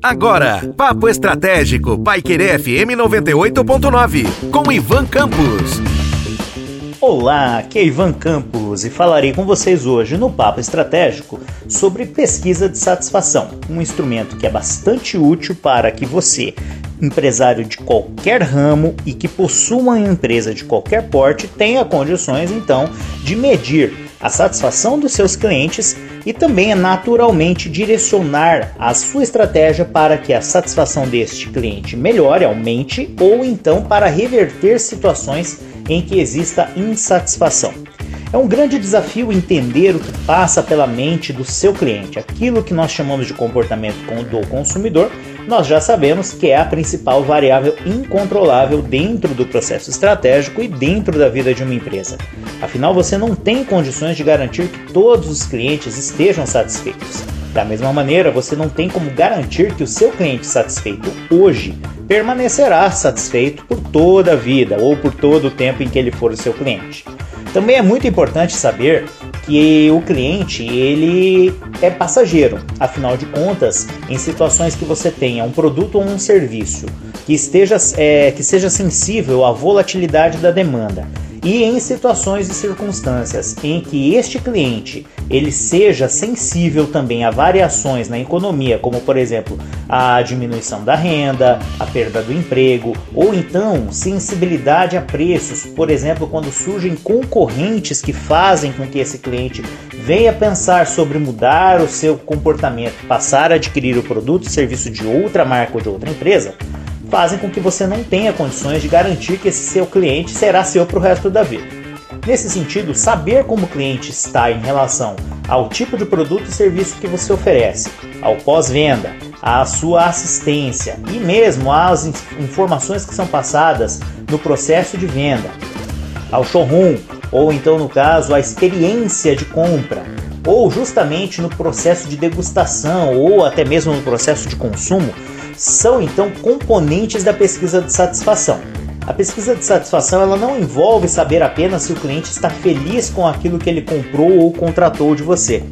Agora, Papo Estratégico, Paiquerê FM 98.9, com Ivan Campos. Olá, aqui é Ivan Campos e falarei com vocês hoje no Papo Estratégico sobre pesquisa de satisfação, um instrumento que é bastante útil para que você, empresário de qualquer ramo e que possua uma empresa de qualquer porte, tenha condições então de medir a satisfação dos seus clientes e também é naturalmente direcionar a sua estratégia para que a satisfação deste cliente melhore, aumente ou então para reverter situações em que exista insatisfação. É um grande desafio entender o que passa pela mente do seu cliente. Aquilo que nós chamamos de comportamento do consumidor, nós já sabemos que é a principal variável incontrolável dentro do processo estratégico e dentro da vida de uma empresa. Afinal, você não tem condições de garantir que todos os clientes estejam satisfeitos. Da mesma maneira, você não tem como garantir que o seu cliente satisfeito hoje permanecerá satisfeito por toda a vida ou por todo o tempo em que ele for o seu cliente. Também é muito importante saber que o cliente ele é passageiro. Afinal de contas, em situações que você tenha um produto ou um serviço que esteja é, que seja sensível à volatilidade da demanda e em situações e circunstâncias em que este cliente ele seja sensível também a variações na economia, como por exemplo a diminuição da renda, a perda do emprego, ou então sensibilidade a preços, por exemplo, quando surgem concorrentes que fazem com que esse cliente venha pensar sobre mudar o seu comportamento, passar a adquirir o produto ou serviço de outra marca ou de outra empresa, fazem com que você não tenha condições de garantir que esse seu cliente será seu para o resto da vida. Nesse sentido, saber como o cliente está em relação ao tipo de produto e serviço que você oferece, ao pós-venda, à sua assistência e mesmo às informações que são passadas no processo de venda, ao showroom, ou então no caso a experiência de compra, ou justamente no processo de degustação ou até mesmo no processo de consumo, são então componentes da pesquisa de satisfação. A pesquisa de satisfação ela não envolve saber apenas se o cliente está feliz com aquilo que ele comprou ou contratou de você,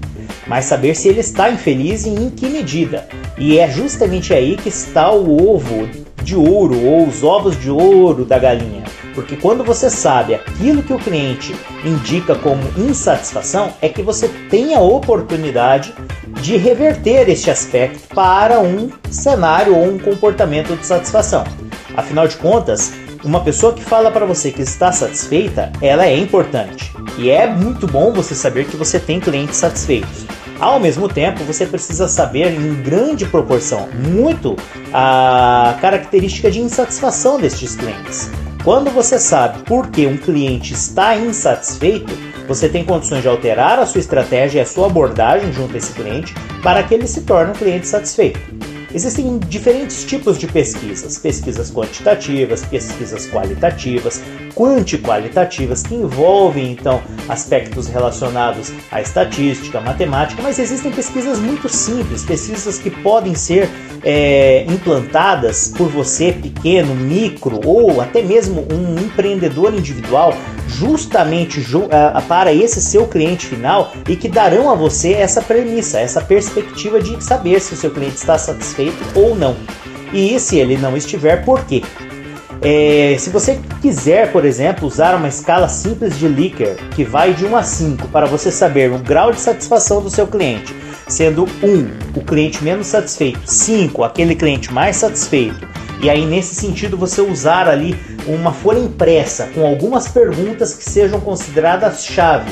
mas saber se ele está infeliz e em que medida. E é justamente aí que está o ovo de ouro ou os ovos de ouro da galinha. Porque quando você sabe aquilo que o cliente indica como insatisfação, é que você tem a oportunidade de reverter este aspecto para um cenário ou um comportamento de satisfação. Afinal de contas, uma pessoa que fala para você que está satisfeita, ela é importante. E é muito bom você saber que você tem clientes satisfeitos. Ao mesmo tempo, você precisa saber em grande proporção, muito a característica de insatisfação destes clientes. Quando você sabe por que um cliente está insatisfeito, você tem condições de alterar a sua estratégia e a sua abordagem junto a esse cliente para que ele se torne um cliente satisfeito. Existem diferentes tipos de pesquisas: pesquisas quantitativas, pesquisas qualitativas, quantiqualitativas, que envolvem então aspectos relacionados à estatística, à matemática, mas existem pesquisas muito simples, pesquisas que podem ser é, implantadas por você, pequeno, micro ou até mesmo um empreendedor individual, justamente para esse seu cliente final e que darão a você essa premissa, essa perspectiva de saber se o seu cliente está satisfeito ou não. E se ele não estiver, por quê? É, se você quiser, por exemplo, usar uma escala simples de Likert que vai de 1 a 5 para você saber o grau de satisfação do seu cliente, sendo 1 o cliente menos satisfeito, 5 aquele cliente mais satisfeito, e aí nesse sentido você usar ali uma folha impressa com algumas perguntas que sejam consideradas chave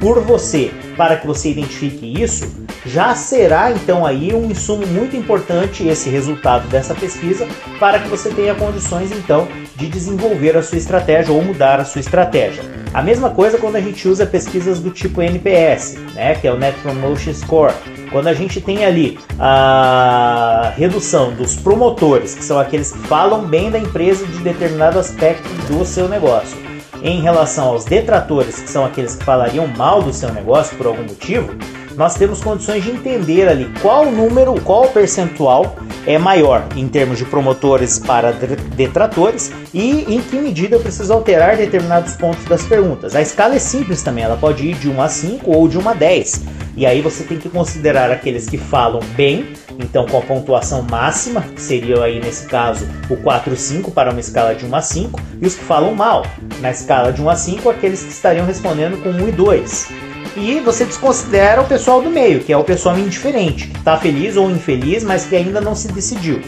por você para que você identifique isso, já será então aí um insumo muito importante esse resultado dessa pesquisa para que você tenha condições então de desenvolver a sua estratégia ou mudar a sua estratégia. A mesma coisa quando a gente usa pesquisas do tipo NPS, né, que é o Net Promotion Score. Quando a gente tem ali a redução dos promotores, que são aqueles que falam bem da empresa de determinado aspecto do seu negócio, em relação aos detratores, que são aqueles que falariam mal do seu negócio por algum motivo, nós temos condições de entender ali qual número, qual percentual é maior em termos de promotores para detratores e em que medida eu preciso alterar determinados pontos das perguntas. A escala é simples também, ela pode ir de 1 a 5 ou de 1 a 10. E aí você tem que considerar aqueles que falam bem, então com a pontuação máxima, que seria aí nesse caso o 4 5 para uma escala de 1 a 5, e os que falam mal, na escala de 1 a 5, aqueles que estariam respondendo com 1 e 2. E você desconsidera o pessoal do meio, que é o pessoal indiferente, que está feliz ou infeliz, mas que ainda não se decidiu.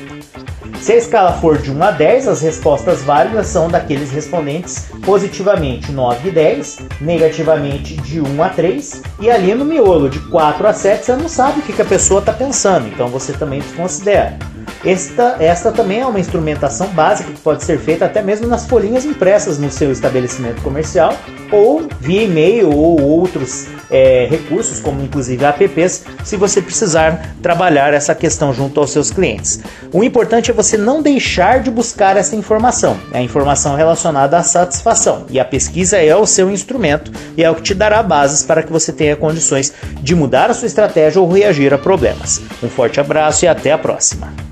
Se a escala for de 1 a 10, as respostas válidas são daqueles respondentes positivamente 9 e 10, negativamente de 1 a 3, e ali no miolo de 4 a 7 você não sabe o que a pessoa está pensando, então você também desconsidera. Esta, esta também é uma instrumentação básica que pode ser feita até mesmo nas folhinhas impressas no seu estabelecimento comercial ou via e-mail ou outros é, recursos, como inclusive apps, se você precisar trabalhar essa questão junto aos seus clientes. O importante é você não deixar de buscar essa informação, é a informação relacionada à satisfação, e a pesquisa é o seu instrumento e é o que te dará bases para que você tenha condições de mudar a sua estratégia ou reagir a problemas. Um forte abraço e até a próxima.